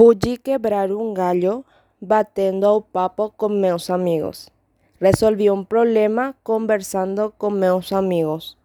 Pude quebrar un gallo batendo ao papo con meus amigos. Resolvi un problema conversando con meus amigos.